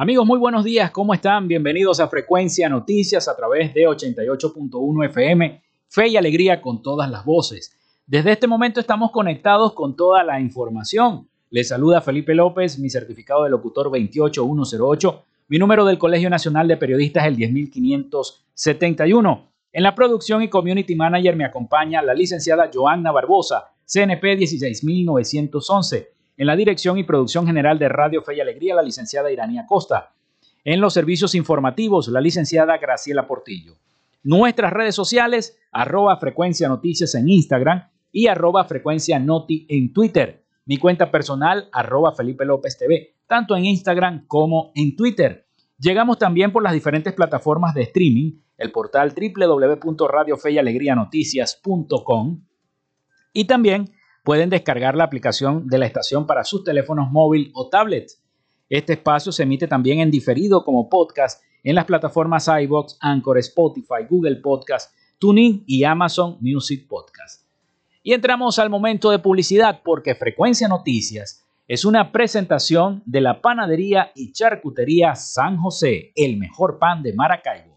Amigos, muy buenos días, ¿cómo están? Bienvenidos a Frecuencia Noticias a través de 88.1 FM, Fe y Alegría con todas las voces. Desde este momento estamos conectados con toda la información. Les saluda Felipe López, mi certificado de locutor 28108, mi número del Colegio Nacional de Periodistas el 10571. En la producción y community manager me acompaña la licenciada Joanna Barbosa, CNP 16911. En la dirección y producción general de Radio Fe y Alegría, la licenciada Iranía Costa. En los servicios informativos, la licenciada Graciela Portillo. Nuestras redes sociales, arroba frecuencia noticias en Instagram y arroba frecuencia noti en Twitter. Mi cuenta personal, arroba Felipe López TV, tanto en Instagram como en Twitter. Llegamos también por las diferentes plataformas de streaming, el portal www.radiofeyalegrianoticias.com y también pueden descargar la aplicación de la estación para sus teléfonos móvil o tablets. Este espacio se emite también en diferido como podcast en las plataformas iBox, Anchor, Spotify, Google Podcast, TuneIn y Amazon Music Podcast. Y entramos al momento de publicidad porque Frecuencia Noticias es una presentación de la panadería y charcutería San José, el mejor pan de Maracaibo.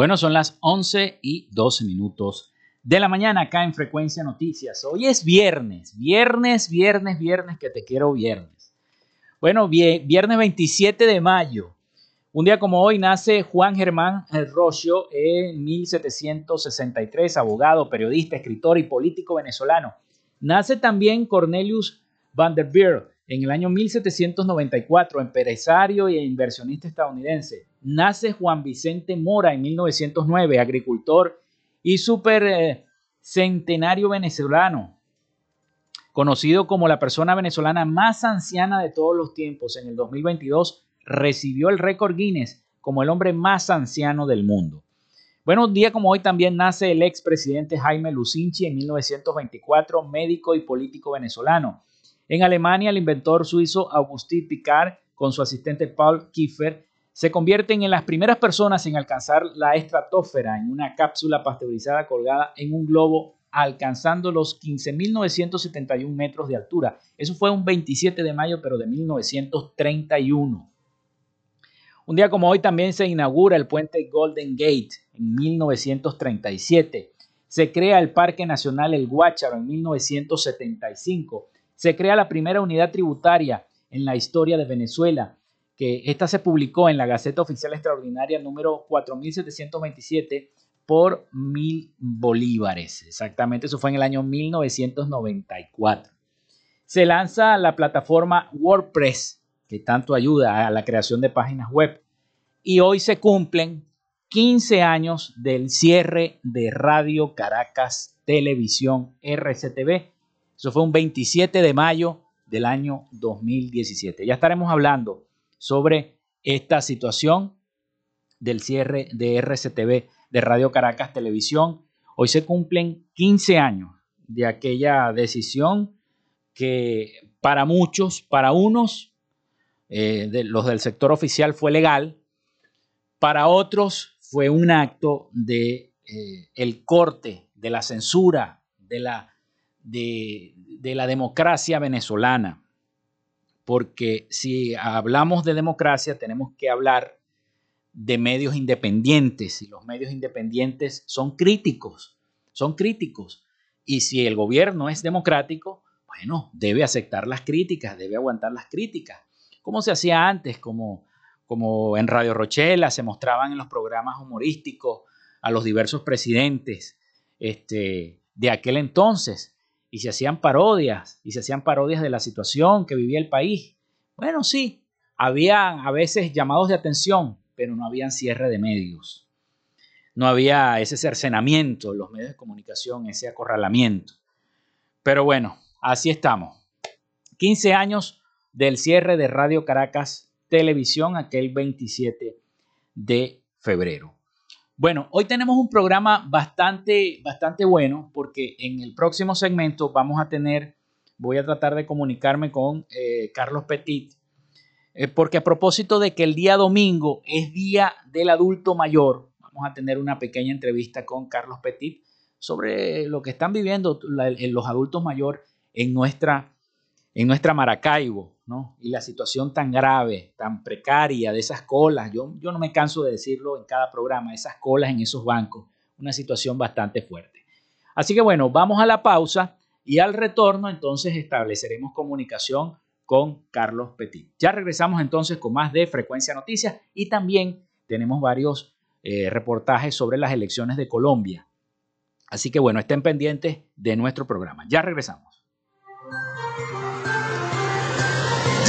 Bueno, son las 11 y 12 minutos de la mañana acá en Frecuencia Noticias. Hoy es viernes, viernes, viernes, viernes, que te quiero viernes. Bueno, viernes 27 de mayo. Un día como hoy nace Juan Germán Rocio en 1763, abogado, periodista, escritor y político venezolano. Nace también Cornelius Vanderbilt en el año 1794, empresario e inversionista estadounidense nace Juan Vicente Mora en 1909, agricultor y super eh, venezolano, conocido como la persona venezolana más anciana de todos los tiempos. En el 2022 recibió el récord Guinness como el hombre más anciano del mundo. Bueno, un día como hoy también nace el expresidente Jaime Lucinchi en 1924, médico y político venezolano. En Alemania, el inventor suizo Augustin Picard, con su asistente Paul Kiefer, se convierten en las primeras personas en alcanzar la estratosfera en una cápsula pasteurizada colgada en un globo alcanzando los 15.971 metros de altura. Eso fue un 27 de mayo, pero de 1931. Un día como hoy también se inaugura el puente Golden Gate en 1937. Se crea el Parque Nacional El Guácharo en 1975. Se crea la primera unidad tributaria en la historia de Venezuela, que esta se publicó en la Gaceta Oficial Extraordinaria número 4727 por mil bolívares. Exactamente, eso fue en el año 1994. Se lanza la plataforma WordPress, que tanto ayuda a la creación de páginas web. Y hoy se cumplen 15 años del cierre de Radio Caracas Televisión RCTV. Eso fue un 27 de mayo del año 2017. Ya estaremos hablando sobre esta situación del cierre de RCTV, de Radio Caracas Televisión. Hoy se cumplen 15 años de aquella decisión que para muchos, para unos, eh, de los del sector oficial fue legal, para otros fue un acto de eh, el corte, de la censura, de la, de, de la democracia venezolana porque si hablamos de democracia tenemos que hablar de medios independientes y los medios independientes son críticos, son críticos. Y si el gobierno es democrático, bueno, debe aceptar las críticas, debe aguantar las críticas, como se hacía antes, como, como en Radio Rochela se mostraban en los programas humorísticos a los diversos presidentes este, de aquel entonces y se hacían parodias, y se hacían parodias de la situación que vivía el país. Bueno, sí, había a veces llamados de atención, pero no había cierre de medios. No había ese cercenamiento en los medios de comunicación, ese acorralamiento. Pero bueno, así estamos. 15 años del cierre de Radio Caracas Televisión, aquel 27 de febrero. Bueno, hoy tenemos un programa bastante, bastante bueno porque en el próximo segmento vamos a tener, voy a tratar de comunicarme con eh, Carlos Petit, eh, porque a propósito de que el día domingo es Día del Adulto Mayor, vamos a tener una pequeña entrevista con Carlos Petit sobre lo que están viviendo los adultos mayores en nuestra, en nuestra Maracaibo. Y la situación tan grave, tan precaria de esas colas, yo, yo no me canso de decirlo en cada programa, esas colas en esos bancos, una situación bastante fuerte. Así que bueno, vamos a la pausa y al retorno entonces estableceremos comunicación con Carlos Petit. Ya regresamos entonces con más de Frecuencia Noticias y también tenemos varios eh, reportajes sobre las elecciones de Colombia. Así que bueno, estén pendientes de nuestro programa. Ya regresamos.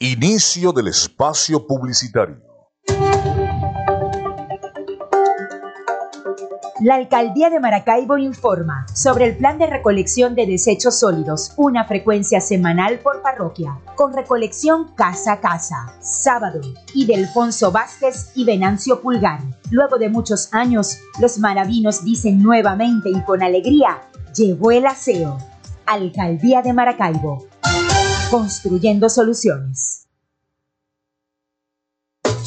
Inicio del espacio publicitario. La Alcaldía de Maracaibo informa sobre el plan de recolección de desechos sólidos, una frecuencia semanal por parroquia, con recolección casa a casa, sábado, y de Vázquez y Venancio Pulgar. Luego de muchos años, los maravinos dicen nuevamente y con alegría, llegó el aseo. Alcaldía de Maracaibo. Construyendo soluciones.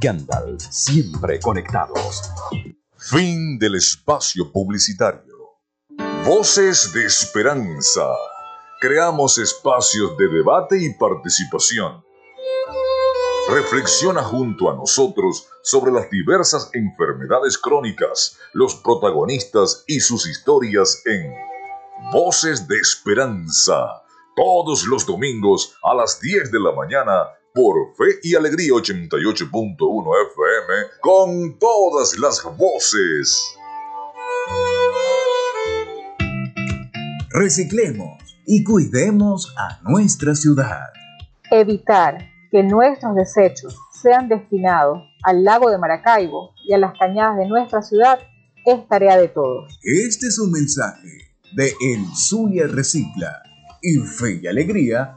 Gandalf, siempre conectados. Fin del espacio publicitario. Voces de Esperanza. Creamos espacios de debate y participación. Reflexiona junto a nosotros sobre las diversas enfermedades crónicas, los protagonistas y sus historias en Voces de Esperanza. Todos los domingos a las 10 de la mañana por Fe y Alegría 88.1 FM con todas las voces. Reciclemos y cuidemos a nuestra ciudad. Evitar que nuestros desechos sean destinados al lago de Maracaibo y a las cañadas de nuestra ciudad es tarea de todos. Este es un mensaje de El Zulia Recicla y Fe y Alegría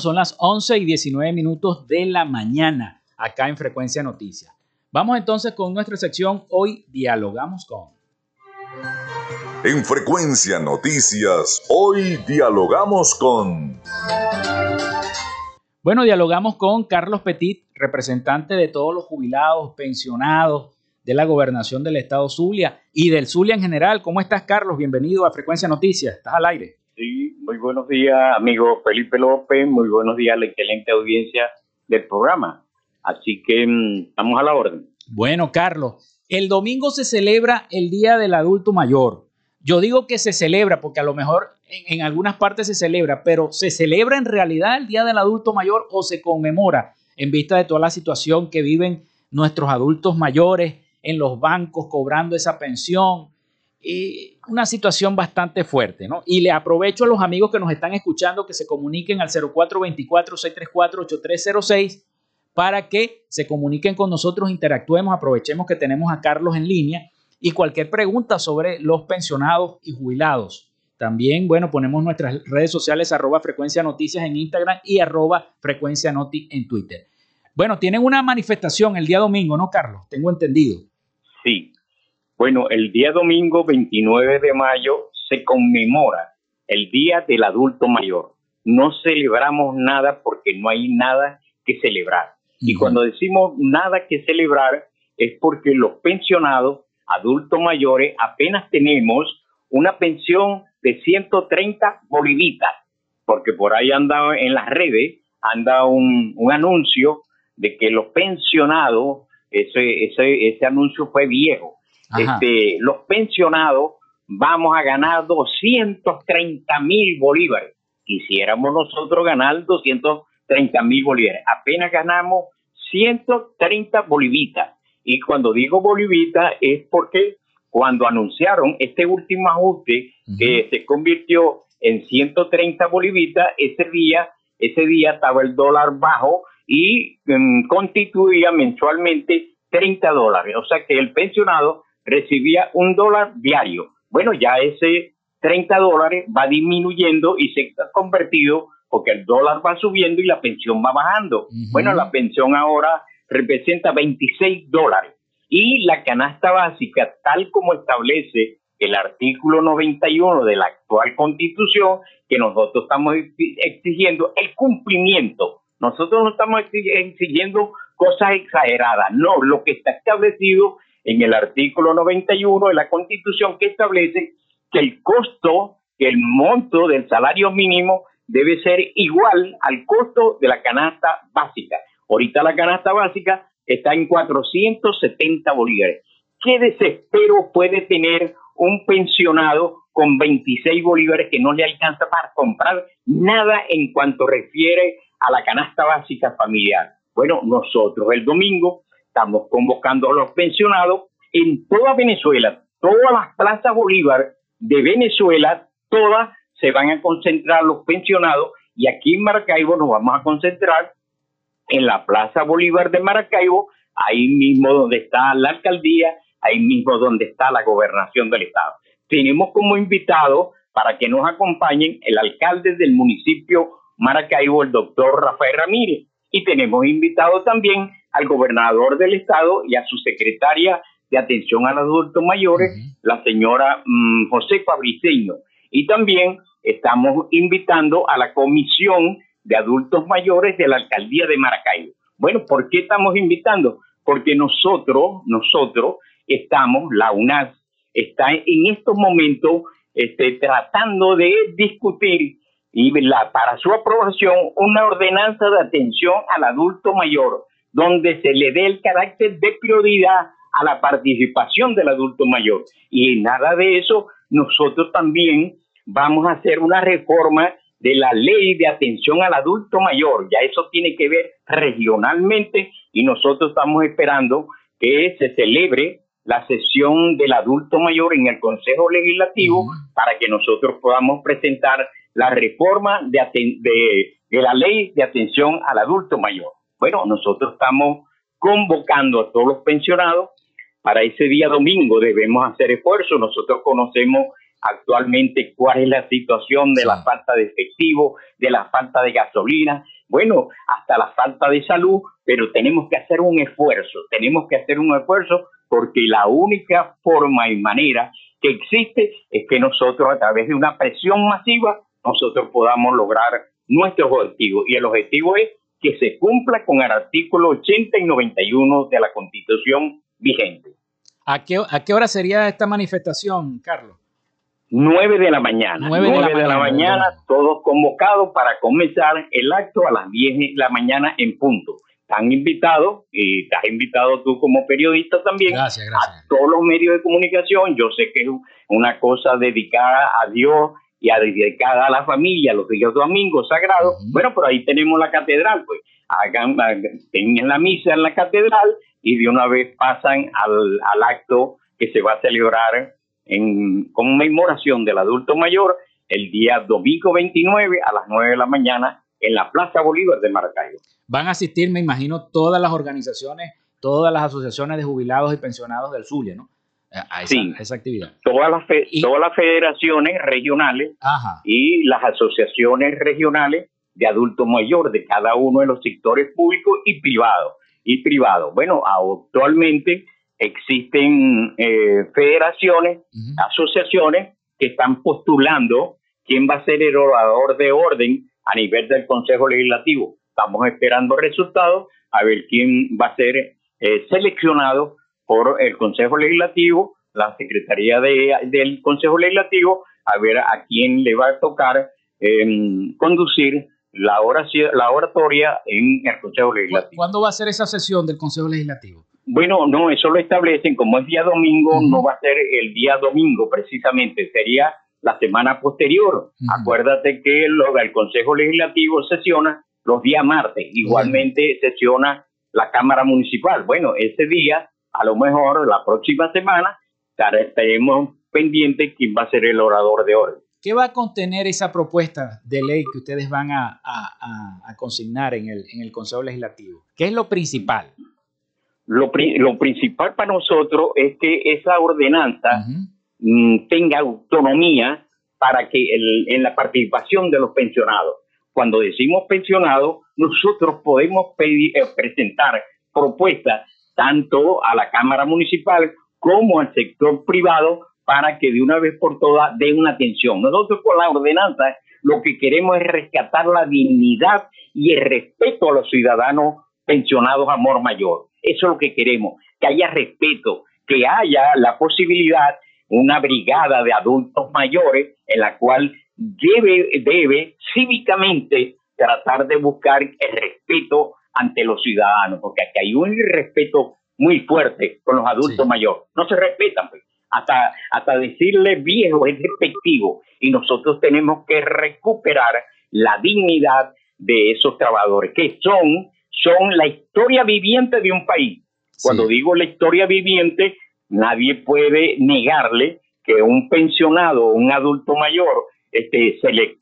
Son las 11 y 19 minutos de la mañana acá en Frecuencia Noticias. Vamos entonces con nuestra sección Hoy Dialogamos con. En Frecuencia Noticias, hoy dialogamos con... Bueno, dialogamos con Carlos Petit, representante de todos los jubilados, pensionados de la gobernación del estado Zulia y del Zulia en general. ¿Cómo estás, Carlos? Bienvenido a Frecuencia Noticias. Estás al aire. Sí, muy buenos días, amigo Felipe López. Muy buenos días a la excelente audiencia del programa. Así que mm, estamos a la orden. Bueno, Carlos, el domingo se celebra el Día del Adulto Mayor. Yo digo que se celebra porque a lo mejor en, en, algunas partes se celebra, pero ¿se celebra en realidad el Día del Adulto Mayor o se conmemora en vista de toda la situación que viven nuestros adultos mayores en los bancos cobrando esa pensión? Una situación bastante fuerte, ¿no? Y le aprovecho a los amigos que nos están escuchando que se comuniquen al 0424-634-8306 para que se comuniquen con nosotros, interactuemos, aprovechemos que tenemos a Carlos en línea y cualquier pregunta sobre los pensionados y jubilados. También, bueno, ponemos nuestras redes sociales arroba frecuencia noticias en Instagram y arroba frecuencia noti en Twitter. Bueno, tienen una manifestación el día domingo, ¿no, Carlos? Tengo entendido. Sí. Bueno, el día domingo 29 de mayo se conmemora el Día del Adulto Mayor. No celebramos nada porque no hay nada que celebrar. Y cuando decimos nada que celebrar es porque los pensionados, adultos mayores, apenas tenemos una pensión de 130 bolivitas, porque por ahí anda en las redes, anda un, un anuncio de que los pensionados, ese, ese, ese anuncio fue viejo, este, los pensionados vamos a ganar 230 mil bolívares. Quisiéramos nosotros ganar 230 mil bolívares. Apenas ganamos 130 bolivitas. Y cuando digo bolivita es porque cuando anunciaron este último ajuste que se convirtió en 130 bolivitas, ese día, ese día estaba el dólar bajo y um, constituía mensualmente 30 dólares. O sea que el pensionado recibía un dólar diario. Bueno, ya ese 30 dólares va disminuyendo y se ha convertido porque el dólar va subiendo y la pensión va bajando. Uh -huh. Bueno, la pensión ahora representa 26 dólares y la canasta básica, tal como establece el artículo 91 de la actual constitución, que nosotros estamos exigiendo el cumplimiento. Nosotros no estamos exigiendo cosas exageradas, no, lo que está establecido en el artículo 91 de la constitución que establece que el costo, el monto del salario mínimo debe ser igual al costo de la canasta básica. Ahorita la canasta básica está en 470 bolívares. ¿Qué desespero puede tener un pensionado con 26 bolívares que no le alcanza para comprar nada en cuanto refiere a la canasta básica familiar? Bueno, nosotros el domingo estamos convocando a los pensionados en toda Venezuela, todas las plazas Bolívar de Venezuela, todas se van a concentrar los pensionados. Y aquí en Maracaibo nos vamos a concentrar en la Plaza Bolívar de Maracaibo, ahí mismo donde está la alcaldía, ahí mismo donde está la gobernación del estado. Tenemos como invitado para que nos acompañen el alcalde del municipio Maracaibo, el doctor Rafael Ramírez, y tenemos invitado también al gobernador del estado y a su secretaria de atención a los adultos mayores, la señora mm, José Fabriceño. Y también estamos invitando a la comisión de adultos mayores de la alcaldía de Maracaibo. Bueno, ¿por qué estamos invitando? Porque nosotros, nosotros estamos, la UNAS está en estos momentos este, tratando de discutir y la, para su aprobación una ordenanza de atención al adulto mayor, donde se le dé el carácter de prioridad a la participación del adulto mayor. Y en nada de eso, nosotros también vamos a hacer una reforma de la ley de atención al adulto mayor. Ya eso tiene que ver regionalmente y nosotros estamos esperando que se celebre la sesión del adulto mayor en el Consejo Legislativo para que nosotros podamos presentar la reforma de, de, de la ley de atención al adulto mayor. Bueno, nosotros estamos convocando a todos los pensionados para ese día domingo. Debemos hacer esfuerzo. Nosotros conocemos actualmente cuál es la situación de la falta de efectivo, de la falta de gasolina, bueno, hasta la falta de salud, pero tenemos que hacer un esfuerzo, tenemos que hacer un esfuerzo porque la única forma y manera que existe es que nosotros a través de una presión masiva nosotros podamos lograr nuestro objetivo y el objetivo es que se cumpla con el artículo 80 y 91 de la Constitución vigente. ¿A qué, ¿A qué hora sería esta manifestación, Carlos? 9 de la mañana. 9 de, la, mañana, todos convocados para comenzar el acto a las 10 de la mañana en punto. Están invitados, y estás invitado tú como periodista también, gracias, gracias. a todos los medios de comunicación. Yo sé que es una cosa dedicada a Dios y a dedicada a la familia, los días domingos sagrados. Bueno, pero ahí tenemos la catedral, pues hagan, tengan la misa en la catedral y de una vez pasan al, al acto que se va a celebrar en conmemoración del adulto mayor el día domingo 29 a las 9 de la mañana en la Plaza Bolívar de Maracaibo. Van a asistir, me imagino, todas las organizaciones, todas las asociaciones de jubilados y pensionados del Zulia, ¿no? A esa, actividad. Todas las, todas las federaciones regionales y las asociaciones regionales de adultos mayores de cada uno de los sectores públicos y privados. Y privados. Bueno, actualmente existen eh, federaciones, asociaciones que están postulando quién va a ser el orador de orden a nivel del Consejo Legislativo. Estamos esperando resultados a ver quién va a ser eh, seleccionado por el Consejo Legislativo, la Secretaría de, del Consejo Legislativo, a ver a quién le va a tocar em, conducir la, oración, la oratoria en el Consejo Legislativo. ¿Cuándo va a ser esa sesión del Consejo Legislativo? Bueno, no, eso lo establecen, como es día domingo, no va a ser el día domingo precisamente, sería la semana posterior. Acuérdate que lo, el Consejo Legislativo sesiona los días martes, igualmente sesiona la Cámara Municipal. Bueno, ese día, a lo mejor la próxima semana, estaremos pendientes quién va a ser el orador de orden. ¿Qué va a contener esa propuesta de ley que ustedes van a, a, consignar en el, en el Consejo Legislativo? ¿Qué es lo principal? Lo, lo principal para nosotros es que esa ordenanza mm, tenga autonomía para que en la participación de los pensionados. Cuando decimos pensionados, nosotros podemos pedir, eh, presentar propuestas tanto a la Cámara Municipal como al sector privado para que de una vez por todas den una atención. Nosotros con la ordenanza lo que queremos es rescatar la dignidad y el respeto a los ciudadanos pensionados a amor mayor. Eso es lo que queremos, que haya respeto, que haya la posibilidad, una brigada de adultos mayores en la cual debe, debe cívicamente tratar de buscar el respeto ante los ciudadanos, porque aquí hay un respeto muy fuerte con los adultos mayores. No se respetan, pues. hasta, hasta decirle viejo es despectivo y nosotros tenemos que recuperar la dignidad de esos trabajadores, que son son la historia viviente de un país. Cuando digo la historia viviente, nadie puede negarle que un pensionado un adulto mayor este, se, le,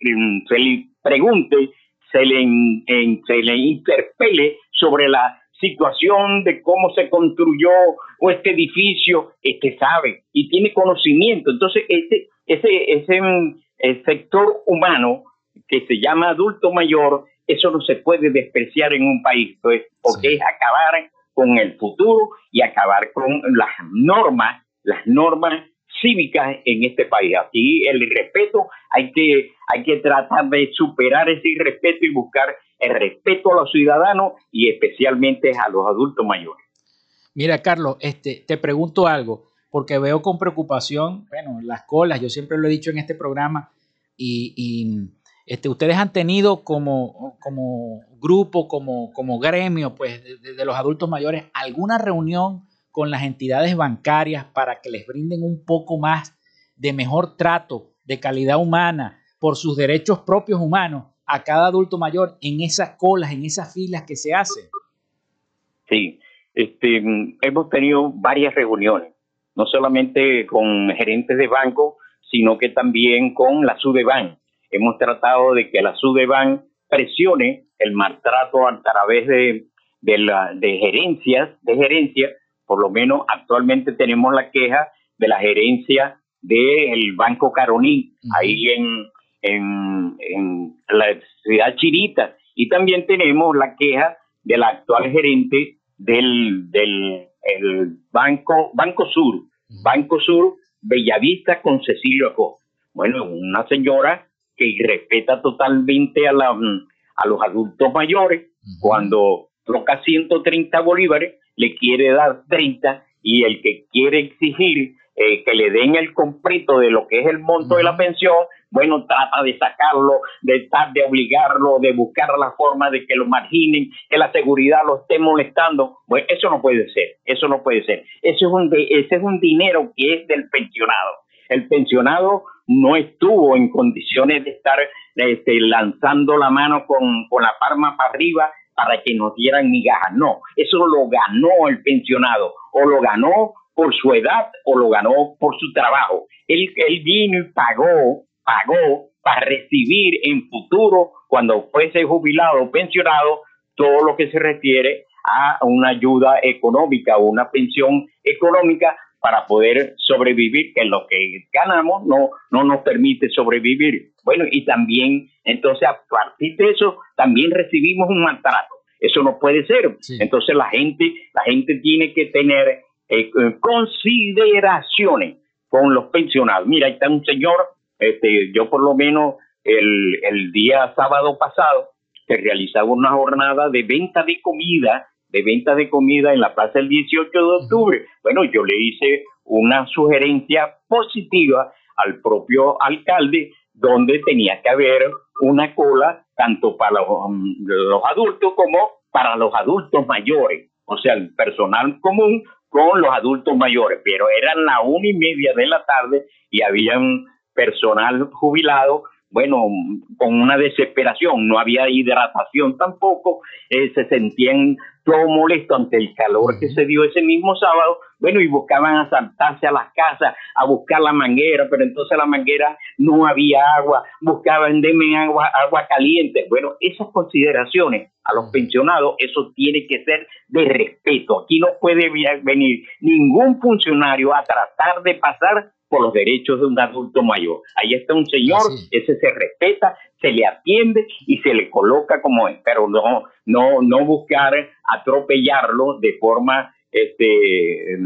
se le pregunte, se le, se le interpele sobre la situación de cómo se construyó o este edificio, este sabe y tiene conocimiento. Entonces, ese, ese, ese mm, sector humano que se llama adulto mayor, eso no se puede despreciar en un país, pues, porque es acabar con el futuro y acabar con las normas, las normas cívicas en este país. Aquí el respeto hay que, hay que tratar de superar ese irrespeto y buscar el respeto a los ciudadanos y especialmente a los adultos mayores. Mira, Carlos, este, te pregunto algo, porque veo con preocupación, bueno, las colas, yo siempre lo he dicho en este programa, y, este, ustedes han tenido como, como grupo, como, como gremio, pues, de los adultos mayores, alguna reunión con las entidades bancarias para que les brinden un poco más de mejor trato, de calidad humana, por sus derechos propios humanos a cada adulto mayor en esas colas, en esas filas que se hacen? Sí, este, hemos tenido varias reuniones, no solamente con gerentes de banco, sino que también con la SUDEBAN. Hemos tratado de que la SUDEBAN presione el maltrato a través de, de, la, de gerencias, de gerencia, por lo menos actualmente tenemos la queja de la gerencia del Banco Caroní, ahí en, en, en la ciudad Chirita. Y también tenemos la queja de la actual gerente del, del Banco, Banco Sur, Banco Sur Bellavista con Cecilio Acosta. Bueno, una señora que respeta totalmente a, la, a los adultos mayores, cuando toca 130 bolívares, le quiere dar 30 y el que quiere exigir eh, que le den el completo de lo que es el monto de la pensión, bueno, trata de sacarlo, de de obligarlo, de buscar la forma de que lo marginen, que la seguridad lo esté molestando. Bueno, eso no puede ser, eso no puede ser. Ese es un, ese es un dinero que es del pensionado. El pensionado no estuvo en condiciones de estar este, lanzando la mano con, con la palma para arriba para que nos dieran migajas. No, eso lo ganó el pensionado o lo ganó por su edad o lo ganó por su trabajo. Él, él vino y pagó, pagó para recibir en futuro, cuando fuese jubilado o pensionado, todo lo que se refiere a una ayuda económica o una pensión económica para poder sobrevivir, que lo que ganamos no, no nos permite sobrevivir. Bueno, y también, entonces, a partir de eso, también recibimos un maltrato. Eso no puede ser. Entonces, la gente, la gente tiene que tener eh, consideraciones con los pensionados. Mira, ahí está un señor, este, yo por lo menos el, el día sábado pasado se realizaba una jornada de venta de comida, de venta de comida en la plaza el 18 de octubre. Bueno, yo le hice una sugerencia positiva al propio alcalde donde tenía que haber una cola tanto para los, los adultos como para los adultos mayores, o sea, el personal común con los adultos mayores, pero eran la una y media de la tarde y había un personal jubilado, bueno, con una desesperación, no había hidratación tampoco, eh, se sentían todo molesto ante el calor que se dio ese mismo sábado, bueno, y buscaban asaltarse a las casas a buscar la manguera, pero entonces la manguera no había agua, buscaban deme agua, agua caliente. Bueno, esas consideraciones a los pensionados, eso tiene que ser de respeto. Aquí no puede venir ningún funcionario a tratar de pasar por los derechos de un adulto mayor. Ahí está un señor, ese se respeta, se le atiende y se le coloca como es, pero no, no, no buscar atropellarlo de forma este,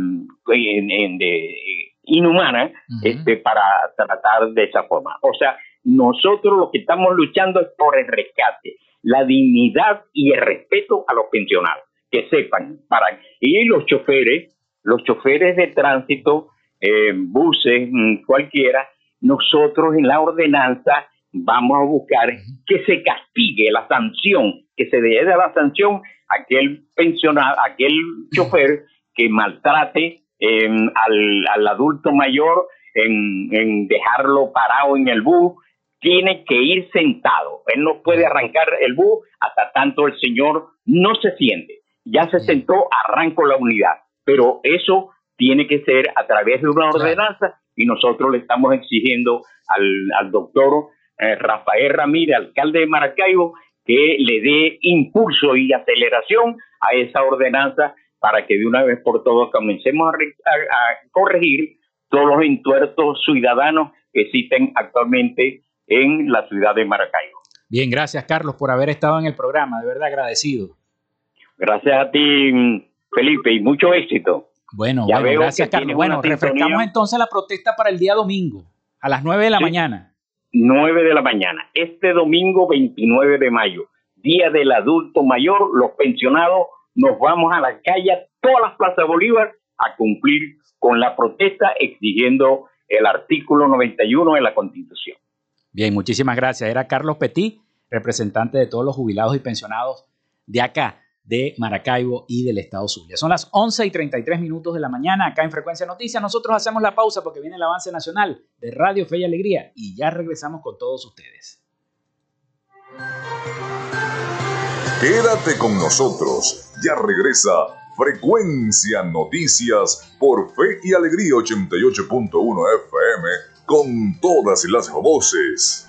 inhumana este, para tratar de esa forma. O sea, nosotros lo que estamos luchando es por el rescate la dignidad y el respeto a los pensionados, que sepan, para y los choferes, los choferes de tránsito, eh, buses, mm, cualquiera, nosotros en la ordenanza vamos a buscar que se castigue la sanción, que se dé la sanción a aquel pensionado, aquel chofer que maltrate em, al, al, adulto mayor en, en dejarlo parado en el bus, tiene que ir sentado. Él no puede arrancar el bus hasta tanto el señor no se siente. Ya se sentó, arranco la unidad. Pero eso tiene que ser a través de una ordenanza y nosotros le estamos exigiendo al, doctor eh, Rafael Ramírez, alcalde de Maracaibo, que le dé impulso y aceleración a esa ordenanza para que de una vez por todas comencemos a, corregir todos los entuertos ciudadanos que existen actualmente en la ciudad de Maracaibo. Bien, gracias Carlos por haber estado en el programa, de verdad agradecido. Gracias a ti, Felipe, y mucho éxito. Bueno, gracias Carlos. Bueno, refrescamos entonces la protesta para el día domingo, a las 9 de la mañana. 9 de la mañana, este domingo 29 de mayo, Día del Adulto Mayor, los pensionados nos vamos a la calle, todas las plazas Bolívar, a cumplir con la protesta exigiendo el artículo 91 de la Constitución. Bien, muchísimas gracias. Era Carlos Petit, representante de todos los jubilados y pensionados de acá, de Maracaibo y del Estado Zulia. Son las 11 y 33 minutos de la mañana acá en Frecuencia Noticias. Nosotros hacemos la pausa porque viene el avance nacional de Radio Fe y Alegría y ya regresamos con todos ustedes. Quédate con nosotros. Ya regresa Frecuencia Noticias por Fe y Alegría 88.1 FM con todas las voces.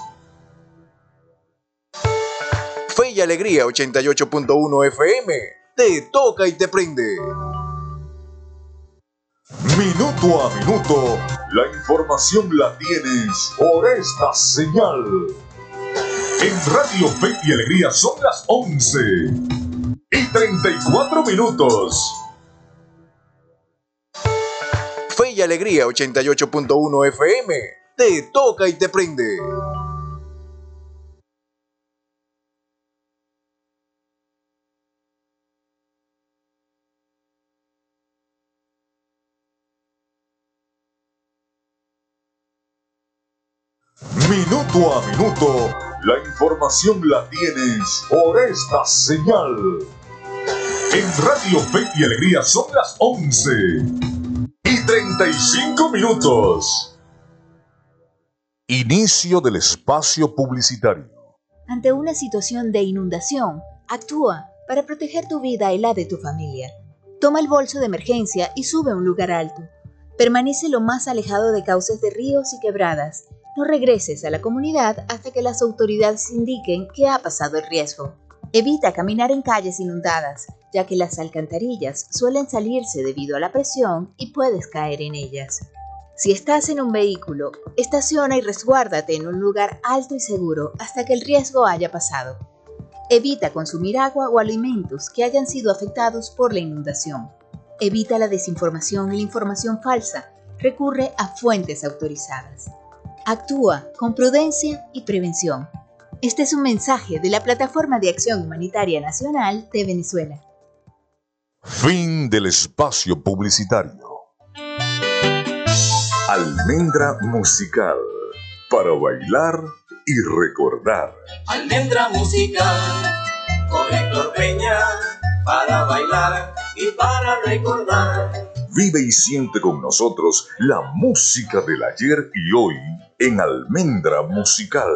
Y Alegría 88.1 FM. Te toca y te prende. Minuto a minuto, la información la tienes por esta señal. En Radio Fe y Alegría son las 11 y 34 minutos. Fe y Alegría 88.1 FM. Te toca y te prende. A minuto la información la tienes por esta señal. En Radio Fe y Alegría son las 11 y 35 minutos. Inicio del espacio publicitario. Ante una situación de inundación, actúa para proteger tu vida y la de tu familia. Toma el bolso de emergencia y sube a un lugar alto. Permanece lo más alejado de cauces de ríos y quebradas no regreses a la comunidad hasta que las autoridades indiquen que ha pasado el riesgo. Evita caminar en calles inundadas, ya que las alcantarillas suelen salirse debido a la presión y puedes caer en ellas. Si estás en un vehículo, estaciona y resguárdate en un lugar alto y seguro hasta que el riesgo haya pasado. Evita consumir agua o alimentos que hayan sido afectados por la inundación. Evita la desinformación y la información falsa. Recurre a fuentes autorizadas. Actúa con prudencia y prevención. Este es un mensaje de la Plataforma de Acción Humanitaria Nacional de Venezuela. Fin del espacio publicitario. Almendra musical para bailar y recordar. Almendra musical con Héctor Peña para bailar y para recordar. Vive y siente con nosotros la música del ayer y hoy en Almendra Musical,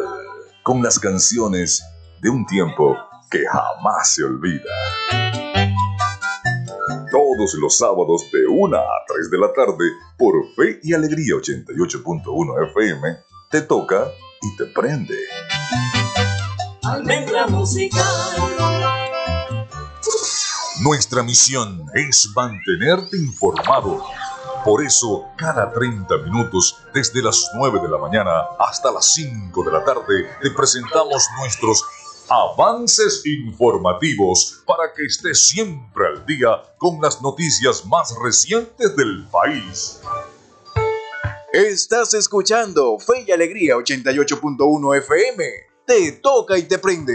con las canciones de un tiempo que jamás se olvida. Todos los sábados de 1 a 3 de la tarde por Fe y Alegría 88.1 FM, te toca y te prende. Almendra Musical. Nuestra misión es mantenerte informado. Por eso, cada 30 minutos, desde las 9 de la mañana hasta las 5 de la tarde, te presentamos nuestros avances informativos para que estés siempre al día con las noticias más recientes del país. Estás escuchando Fe y Alegría 88.1 FM. Te toca y te prende.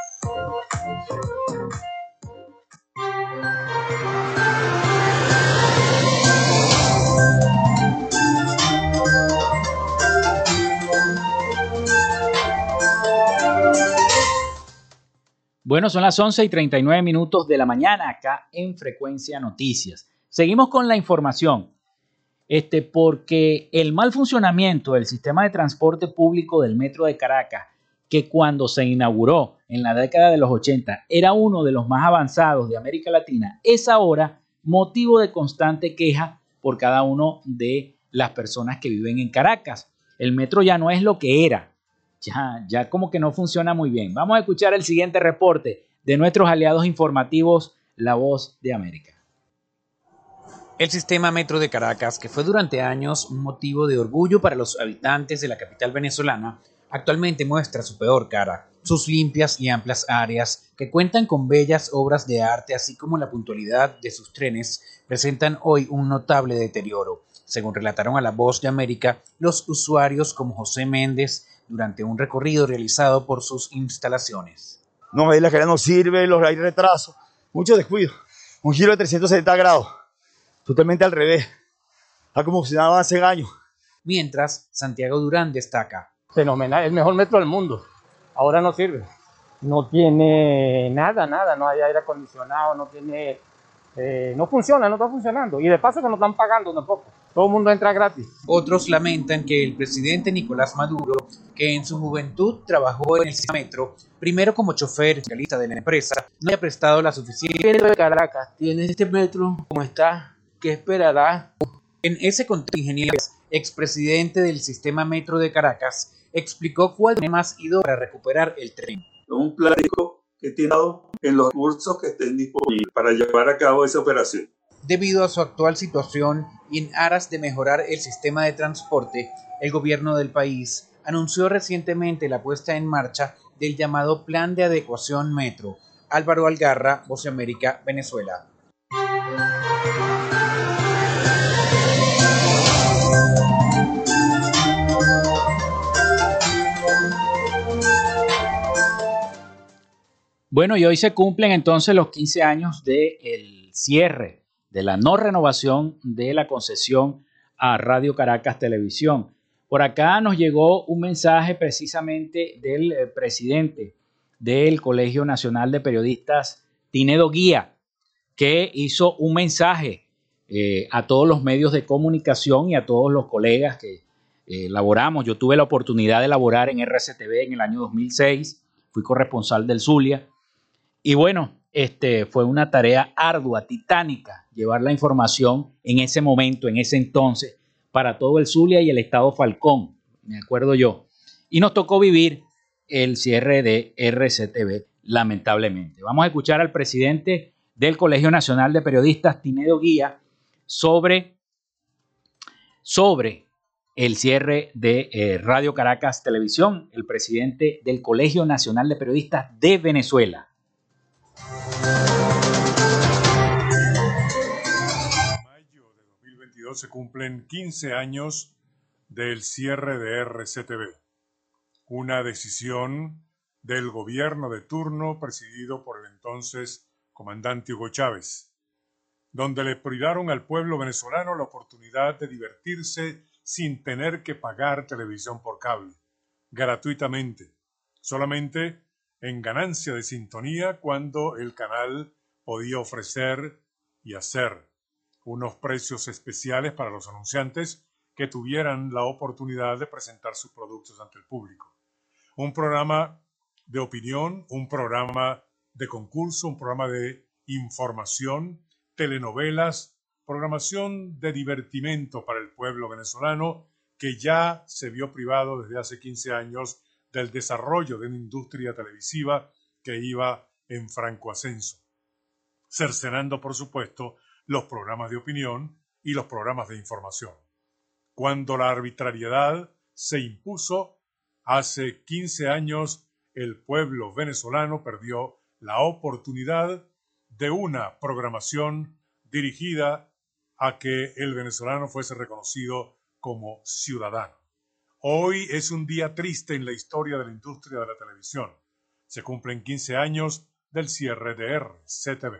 Bueno, son las 11 y 39 minutos de la mañana acá en Frecuencia Noticias. Seguimos con la información. Este, porque el mal funcionamiento del sistema de transporte público del Metro de Caracas, que cuando se inauguró en la década de los 80 era uno de los más avanzados de América Latina, es ahora motivo de constante queja por cada uno de las personas que viven en Caracas. El metro ya no es lo que era, ya, ya como que no funciona muy bien. Vamos a escuchar el siguiente reporte de nuestros aliados informativos, La Voz de América. El sistema Metro de Caracas, que fue durante años un motivo de orgullo para los habitantes de la capital venezolana, actualmente muestra su peor cara. Sus limpias y amplias áreas, que cuentan con bellas obras de arte, así como la puntualidad de sus trenes, presentan hoy un notable deterioro. Según relataron a La Voz de América, los usuarios como José Méndez, durante un recorrido realizado por sus instalaciones. No, la escalera no sirve, los hay retraso, mucho descuido. Un giro de 370 grados, totalmente al revés. Ha como funcionado hace años. Mientras, Santiago Durán destaca. Fenomenal, el mejor metro del mundo. Ahora no sirve. No tiene nada, nada, no hay aire acondicionado, no tiene... Eh, no funciona, no está funcionando. Y de paso que no están pagando tampoco. Todo el mundo entra gratis. Otros lamentan que el presidente Nicolás Maduro, que en su juventud trabajó en el metro, primero como chofer especialista de la empresa, no haya prestado la suficiente... de Caracas tiene este metro como está, ¿qué esperará? En ese contexto, ingeniero, expresidente del sistema metro de Caracas, explicó cuál más ido para recuperar el tren. Un plástico que tiene en los recursos que estén disponibles para llevar a cabo esa operación. Debido a su actual situación y en aras de mejorar el sistema de transporte, el gobierno del país anunció recientemente la puesta en marcha del llamado Plan de Adecuación Metro. Álvaro Algarra, Voce América, Venezuela. Bueno, y hoy se cumplen entonces los 15 años del cierre de la no renovación de la concesión a Radio Caracas Televisión. Por acá nos llegó un mensaje precisamente del eh, presidente del Colegio Nacional de Periodistas, Tinedo Guía, que hizo un mensaje eh, a todos los medios de comunicación y a todos los colegas que eh, laboramos. Yo tuve la oportunidad de laborar en RCTV en el año 2006, fui corresponsal del Zulia. Y bueno, este, fue una tarea ardua, titánica, llevar la información en ese momento, en ese entonces, para todo el Zulia y el estado Falcón, me acuerdo yo. Y nos tocó vivir el cierre de RCTV, lamentablemente. Vamos a escuchar al presidente del Colegio Nacional de Periodistas, Tinedo Guía, sobre, sobre el cierre de eh, Radio Caracas Televisión, el presidente del Colegio Nacional de Periodistas de Venezuela. Mayo de 2022 se cumplen 15 años del cierre de RCTV, una decisión del gobierno de turno presidido por el entonces comandante Hugo Chávez, donde le privaron al pueblo venezolano la oportunidad de divertirse sin tener que pagar televisión por cable, gratuitamente, solamente en ganancia de sintonía cuando el canal podía ofrecer y hacer unos precios especiales para los anunciantes que tuvieran la oportunidad de presentar sus productos ante el público. Un programa de opinión, un programa de concurso, un programa de información, telenovelas, programación de divertimento para el pueblo venezolano que ya se vio privado desde hace 15 años del desarrollo de una industria televisiva que iba en franco ascenso, cercenando, por supuesto, los programas de opinión y los programas de información. Cuando la arbitrariedad se impuso, hace 15 años el pueblo venezolano perdió la oportunidad de una programación dirigida a que el venezolano fuese reconocido como ciudadano. Hoy es un día triste en la historia de la industria de la televisión. Se cumplen 15 años del cierre de RCTV.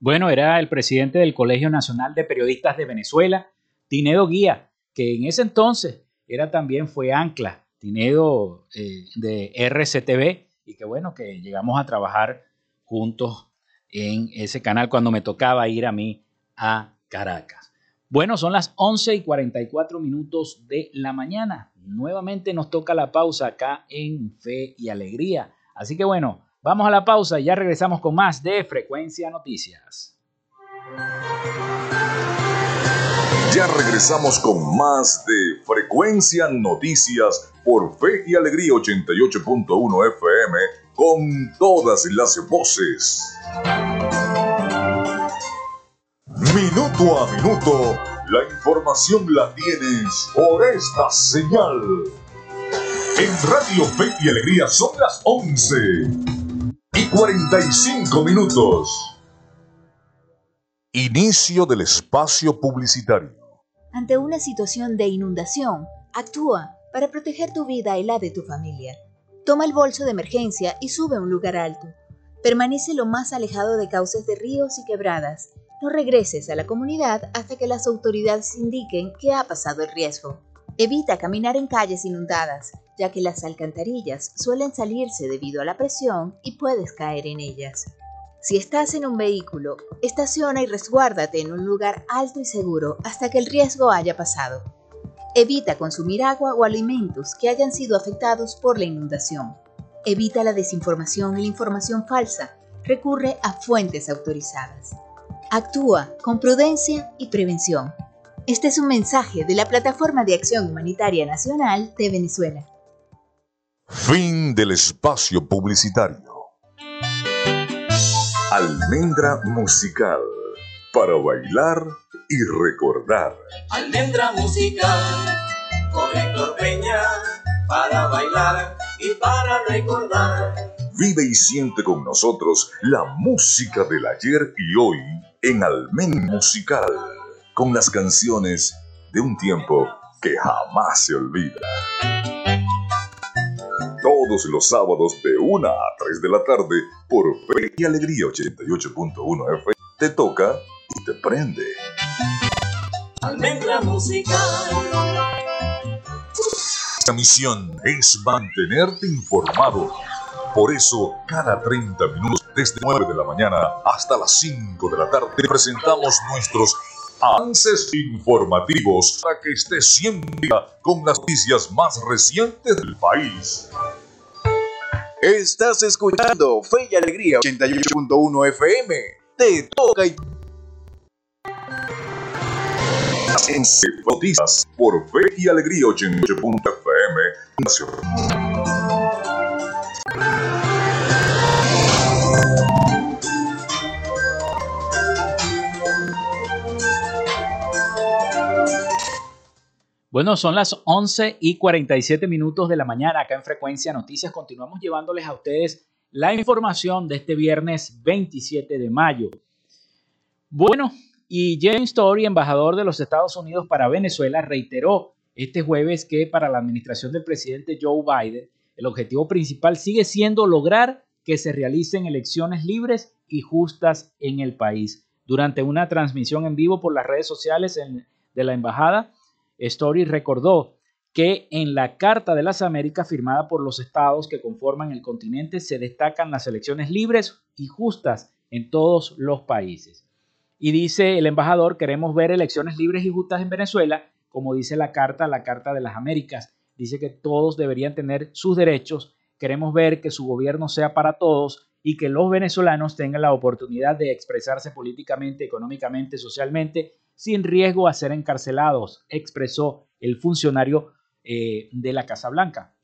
Bueno, era el presidente del Colegio Nacional de Periodistas de Venezuela, Tinedo Guía, que en ese entonces era también fue ancla, Tinedo eh, de RCTV, y que bueno, que llegamos a trabajar juntos en ese canal cuando me tocaba ir a mí a Caracas. Bueno, son las 11 y 44 minutos de la mañana. Nuevamente nos toca la pausa acá en Fe y Alegría. Así que bueno, Vamos a la pausa y ya regresamos con más de Frecuencia Noticias. Ya regresamos con más de Frecuencia Noticias por Fe y Alegría 88.1 FM con todas las voces. Minuto a minuto, la información la tienes por esta señal. En Radio Fe y Alegría son las 11 y 45 minutos. Inicio del espacio publicitario. Ante una situación de inundación, actúa para proteger tu vida y la de tu familia. Toma el bolso de emergencia y sube a un lugar alto. Permanece lo más alejado de cauces de ríos y quebradas. No regreses a la comunidad hasta que las autoridades indiquen que ha pasado el riesgo. Evita caminar en calles inundadas, ya que las alcantarillas suelen salirse debido a la presión y puedes caer en ellas. Si estás en un vehículo, estaciona y resguárdate en un lugar alto y seguro hasta que el riesgo haya pasado. Evita consumir agua o alimentos que hayan sido afectados por la inundación. Evita la desinformación y la información falsa. Recurre a fuentes autorizadas. Actúa con prudencia y prevención. Este es un mensaje de la Plataforma de Acción Humanitaria Nacional de Venezuela. Fin del espacio publicitario. Almendra musical para bailar y recordar. Almendra musical con Héctor Peña para bailar y para recordar. Vive y siente con nosotros la música del ayer y hoy en Almendra musical con las canciones de un tiempo que jamás se olvida. Todos los sábados de 1 a 3 de la tarde por Fe y Alegría 88.1 F te toca y te prende. Almendra musical. La misión es mantenerte informado. Por eso, cada 30 minutos, desde 9 de la mañana hasta las 5 de la tarde, te presentamos nuestros avances informativos para que estés siempre con las noticias más recientes del país. Estás escuchando Fe y Alegría 88.1 FM. Te toca y noticias por Fe y Alegría 88.fm Bueno, son las 11 y 47 minutos de la mañana acá en Frecuencia Noticias. Continuamos llevándoles a ustedes la información de este viernes 27 de mayo. Bueno, y James Story, embajador de los Estados Unidos para Venezuela, reiteró este jueves que para la administración del presidente Joe Biden, el objetivo principal sigue siendo lograr que se realicen elecciones libres y justas en el país. Durante una transmisión en vivo por las redes sociales de la embajada, Story recordó que en la Carta de las Américas firmada por los estados que conforman el continente se destacan las elecciones libres y justas en todos los países. Y dice el embajador, queremos ver elecciones libres y justas en Venezuela, como dice la Carta, la Carta de las Américas. Dice que todos deberían tener sus derechos, queremos ver que su gobierno sea para todos y que los venezolanos tengan la oportunidad de expresarse políticamente, económicamente, socialmente, sin riesgo a ser encarcelados, expresó el funcionario eh, de la Casa Blanca.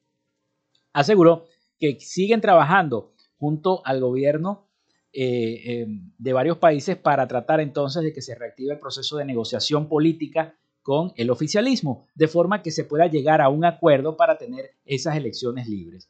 Aseguró que siguen trabajando junto al gobierno eh, em, de varios países para tratar entonces de que se reactive el proceso de negociación política con el oficialismo, de forma que se pueda llegar a un acuerdo para tener esas elecciones libres.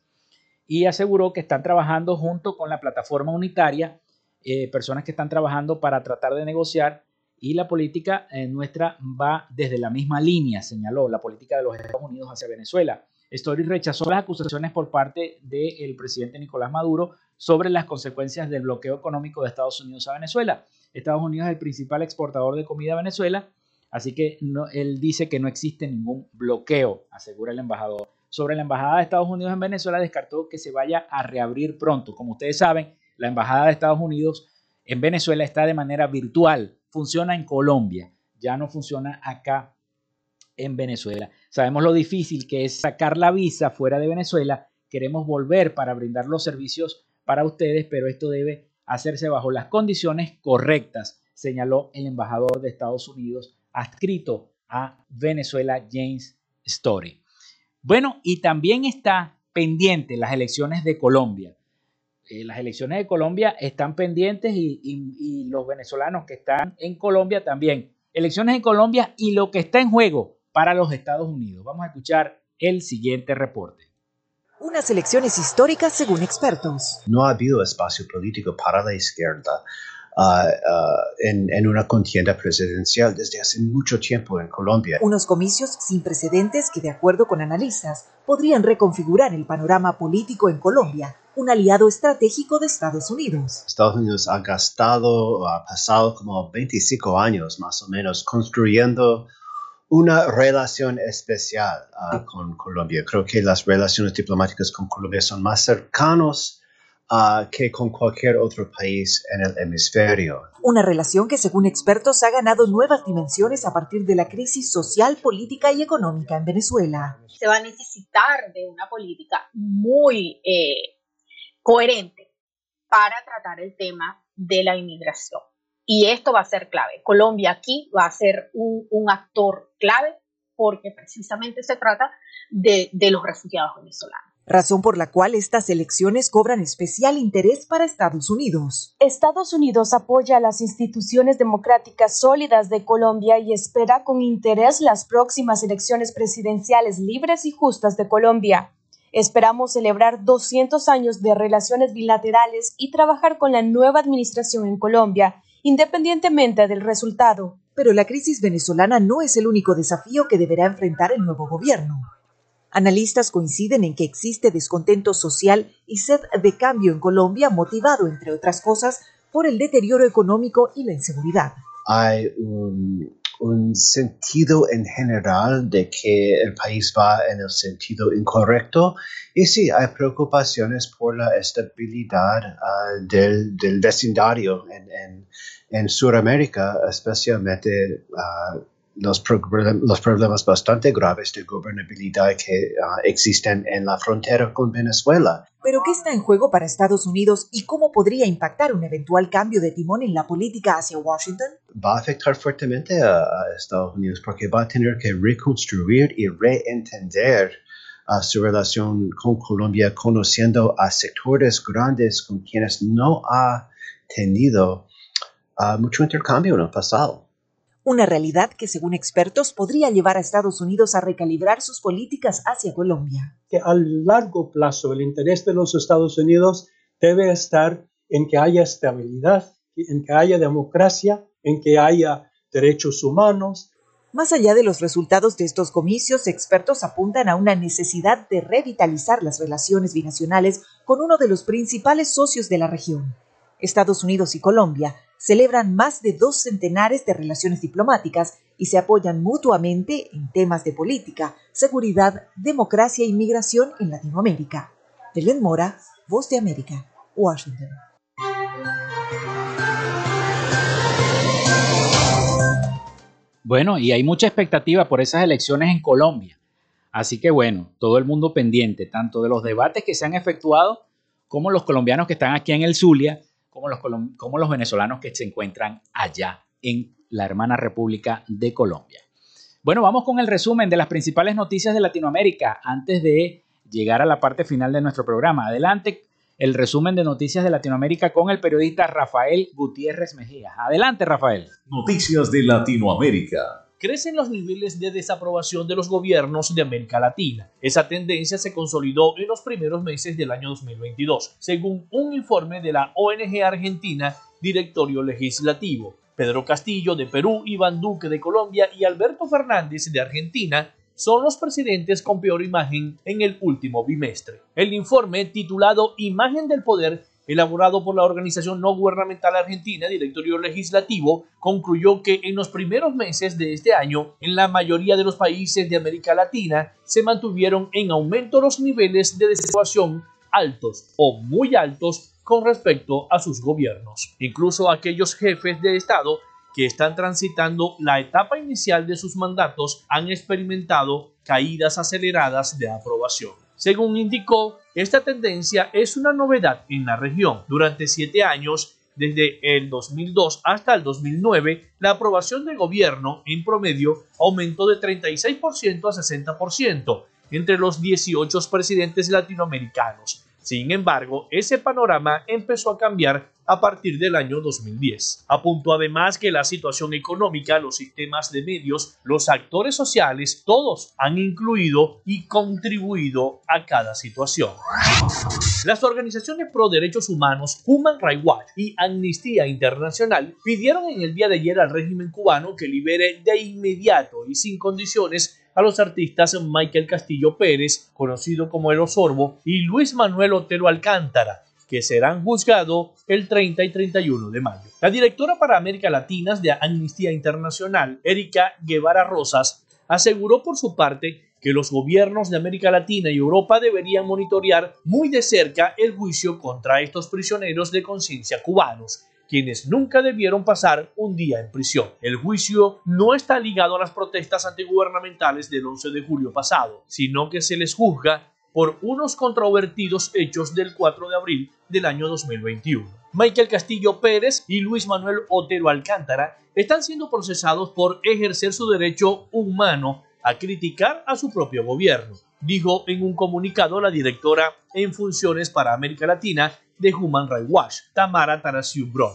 Y aseguró que están trabajando junto con la plataforma unitaria, eh, personas que están trabajando para tratar de negociar y la política eh, nuestra va desde la misma línea, señaló la política de los Estados Unidos hacia Venezuela. Story rechazó las acusaciones por parte del presidente Nicolás Maduro sobre las consecuencias del bloqueo económico de Estados Unidos a Venezuela. Estados Unidos es el principal exportador de comida a Venezuela, así que él dice que no existe ningún bloqueo, asegura el embajador. Sobre la embajada de Estados Unidos en Venezuela descartó que se vaya a reabrir pronto. Como ustedes saben, la embajada de Estados Unidos en Venezuela está de manera virtual funciona en Colombia, ya no funciona acá en Venezuela. Sabemos lo difícil que es sacar la visa fuera de Venezuela. Queremos volver para brindar los servicios para ustedes, pero esto debe hacerse bajo las condiciones correctas, señaló el embajador de Estados Unidos adscrito a Venezuela, James Story. Bueno, y también está pendiente las elecciones de Colombia. Eh, las elecciones de Colombia están pendientes y, los venezolanos que están en Colombia también. Elecciones en Colombia y lo que está en juego para los Estados Unidos. Vamos a escuchar el siguiente reporte. Unas elecciones históricas según expertos. No ha habido espacio político para la izquierda en, en, una contienda presidencial desde hace mucho tiempo en Colombia. Unos comicios sin precedentes que, de acuerdo con analistas, podrían reconfigurar el panorama político en Colombia, un aliado estratégico de Estados Unidos. Estados Unidos ha gastado, ha pasado como 25 años más o menos construyendo una relación especial uh, con Colombia. Creo que las relaciones diplomáticas con Colombia son más cercanos que con cualquier otro país en el hemisferio. Una relación que según expertos ha ganado nuevas dimensiones a partir de la crisis social, política y económica en Venezuela. Se va a necesitar de una política muy eh, coherente para tratar el tema de la inmigración. Y esto va a ser clave. Colombia aquí va a ser un, actor clave porque precisamente se trata de los refugiados venezolanos razón por la cual estas elecciones cobran especial interés para Estados Unidos. Estados Unidos apoya a las instituciones democráticas sólidas de Colombia y espera con interés las próximas elecciones presidenciales libres y justas de Colombia. Esperamos celebrar 200 años de relaciones bilaterales y trabajar con la nueva administración en Colombia, independientemente del resultado. Pero la crisis venezolana no es el único desafío que deberá enfrentar el nuevo gobierno. Analistas coinciden en que existe descontento social y sed de cambio en Colombia, motivado, entre otras cosas, por el deterioro económico y la inseguridad. Hay un, sentido en general de que el país va en el sentido incorrecto y sí, hay preocupaciones por la estabilidad ah, del, vecindario en, en, Sudamérica, especialmente uh, los, los, problemas bastante graves de gobernabilidad que ah, existen en la frontera con Venezuela. ¿Pero qué está en juego para Estados Unidos y cómo podría impactar un eventual cambio de timón en la política hacia Washington? Va a afectar fuertemente a, Estados Unidos porque va a tener que reconstruir y reentender ah, su relación con Colombia, conociendo a sectores grandes con quienes no ha tenido ah, mucho intercambio en el pasado una realidad que según expertos podría llevar a Estados Unidos a recalibrar sus políticas hacia Colombia. Que a largo plazo el interés de los Estados Unidos debe estar en que haya estabilidad, en que haya democracia, en que haya derechos humanos. Más allá de los resultados de estos comicios, expertos apuntan a una necesidad de revitalizar las relaciones binacionales con uno de los principales socios de la región. Estados Unidos y Colombia celebran más de dos centenares de relaciones diplomáticas y se apoyan mutuamente en temas de política, seguridad, democracia e inmigración en Latinoamérica. Belén Mora, Voz de América, Washington. Bueno, y hay mucha expectativa por esas elecciones en Colombia. Así que bueno, todo el mundo pendiente, tanto de los debates que se han efectuado, como los colombianos que están aquí en el Zulia, como los, como los venezolanos que se encuentran allá en la hermana República de Colombia. Bueno, vamos con el resumen de las principales noticias de Latinoamérica antes de llegar a la parte final de nuestro programa. Adelante, el resumen de noticias de Latinoamérica con el periodista Rafael Gutiérrez Mejía. Adelante, Rafael. Noticias de Latinoamérica. Crecen los niveles de desaprobación de los gobiernos de América Latina. Esa tendencia se consolidó en los primeros meses del año 2022, según un informe de la ONG Argentina Directorio Legislativo. Pedro Castillo de Perú, Iván Duque de Colombia y Alberto Fernández de Argentina son los presidentes con peor imagen en el último bimestre. El informe titulado Imagen del Poder, elaborado por la organización no gubernamental argentina Directorio Legislativo, concluyó que en los primeros meses de este año, en la mayoría de los países de América Latina, se mantuvieron en aumento los niveles de desaprobación altos o muy altos con respecto a sus gobiernos. Incluso aquellos jefes de Estado que están transitando la etapa inicial de sus mandatos han experimentado caídas aceleradas de aprobación. Según indicó, esta tendencia es una novedad en la región. Durante siete años, desde el 2002 hasta el 2009, la aprobación del gobierno en promedio aumentó de 36% a 60% entre los 18 presidentes latinoamericanos. Sin embargo, ese panorama empezó a cambiar a partir del año 2010. Apuntó además que la situación económica, los sistemas de medios, los actores sociales, todos han incluido y contribuido a cada situación. Las organizaciones pro derechos humanos Human Rights Watch y Amnistía Internacional pidieron en el día de ayer al régimen cubano que libere de inmediato y sin condiciones a los artistas Michael Castillo Pérez, conocido como El Osorbo, y Luis Manuel Otero Alcántara, que serán juzgados el 30 y 31 de mayo. La directora para América Latina de Amnistía Internacional, Erika Guevara Rosas, aseguró por su parte que los gobiernos de América Latina y Europa deberían monitorear muy de cerca el juicio contra estos prisioneros de conciencia cubanos, quienes nunca debieron pasar un día en prisión. El juicio no está ligado a las protestas antigubernamentales del 11 de julio pasado, sino que se les juzga por unos controvertidos hechos del 4 de abril del año 2021. Michael Castillo Pérez y Luis Manuel Otero Alcántara están siendo procesados por ejercer su derecho humano a criticar a su propio gobierno, dijo en un comunicado la directora en funciones para América Latina de Human Rights Watch, Tamara Tarasiu Bron.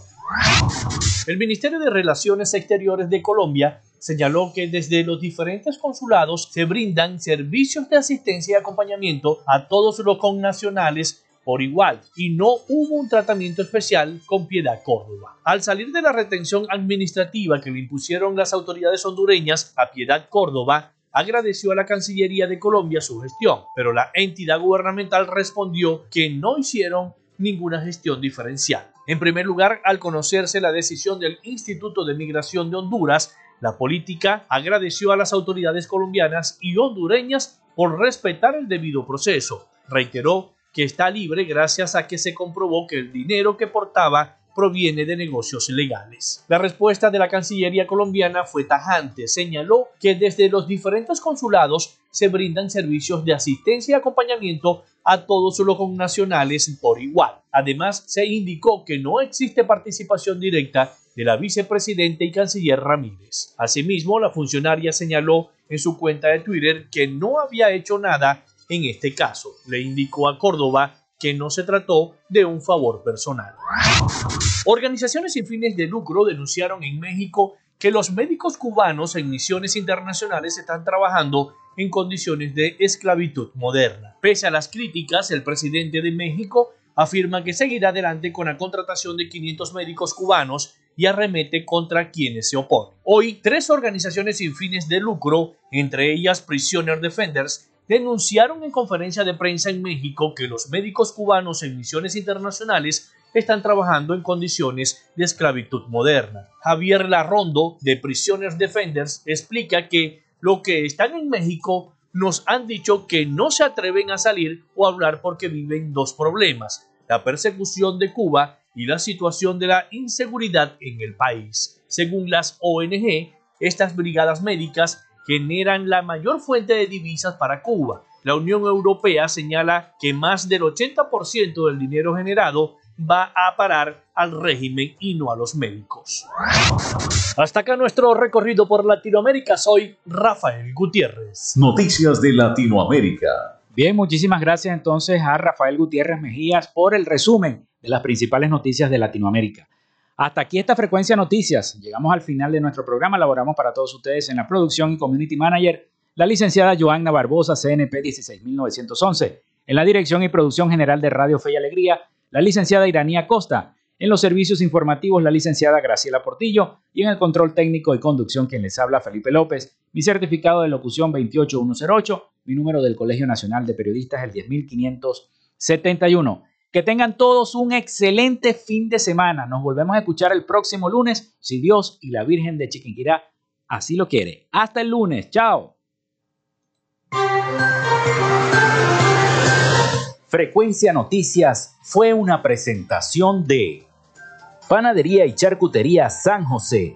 El Ministerio de Relaciones Exteriores de Colombia señaló que desde los diferentes consulados se brindan servicios de asistencia y acompañamiento a todos los connacionales por igual y no hubo un tratamiento especial con Piedad Córdoba. Al salir de la retención administrativa que le impusieron las autoridades hondureñas a Piedad Córdoba, agradeció a la Cancillería de Colombia su gestión, pero la entidad gubernamental respondió que no hicieron ninguna gestión diferencial. En primer lugar, al conocerse la decisión del Instituto de Migración de Honduras la política agradeció a las autoridades colombianas y hondureñas por respetar el debido proceso. Reiteró que está libre gracias a que se comprobó que el dinero que portaba proviene de negocios ilegales. La respuesta de la Cancillería colombiana fue tajante. Señaló que desde los diferentes consulados se brindan servicios de asistencia y acompañamiento a todos los connacionales por igual. Además, se indicó que no existe participación directa de la vicepresidenta y canciller Ramírez. Asimismo, la funcionaria señaló en su cuenta de Twitter que no había hecho nada en este caso. Le indicó a Córdoba que no se trató de un favor personal. Organizaciones sin fines de lucro denunciaron en México que los médicos cubanos en misiones internacionales están trabajando en condiciones de esclavitud moderna. Pese a las críticas, el presidente de México afirma que seguirá adelante con la contratación de 500 médicos cubanos y arremete contra quienes se oponen. Hoy, tres organizaciones sin fines de lucro, entre ellas Prisoner Defenders, denunciaron en conferencia de prensa en México que los médicos cubanos en misiones internacionales están trabajando en condiciones de esclavitud moderna. Javier Larrondo, de Prisoners Defenders, explica que lo que están en México nos han dicho que no se atreven a salir o hablar porque viven dos problemas, la persecución de Cuba y la situación de la inseguridad en el país. Según las ONG, estas brigadas médicas generan la mayor fuente de divisas para Cuba. La Unión Europea señala que más del 80% del dinero generado va a parar al régimen y no a los médicos. Hasta acá nuestro recorrido por Latinoamérica. Soy Rafael Gutiérrez. Noticias de Latinoamérica. Bien, muchísimas gracias entonces a Rafael Gutiérrez Mejías por el resumen de las principales noticias de Latinoamérica. Hasta aquí esta frecuencia noticias. Llegamos al final de nuestro programa. Laboramos para todos ustedes en la producción y community manager, la licenciada Joanna Barbosa, CNP 16911. En la dirección y producción general de Radio Fe y Alegría, la licenciada Iranía Costa. En los servicios informativos, la licenciada Graciela Portillo. Y en el control técnico y conducción, quien les habla, Felipe López. Mi certificado de locución 28108. Mi número del Colegio Nacional de Periodistas, el 10571. Que tengan todos un excelente fin de semana. Nos volvemos a escuchar el próximo lunes, si Dios y la Virgen de Chiquinquirá así lo quiere. Hasta el lunes. Chao. Frecuencia Noticias fue una presentación de Panadería y Charcutería San José.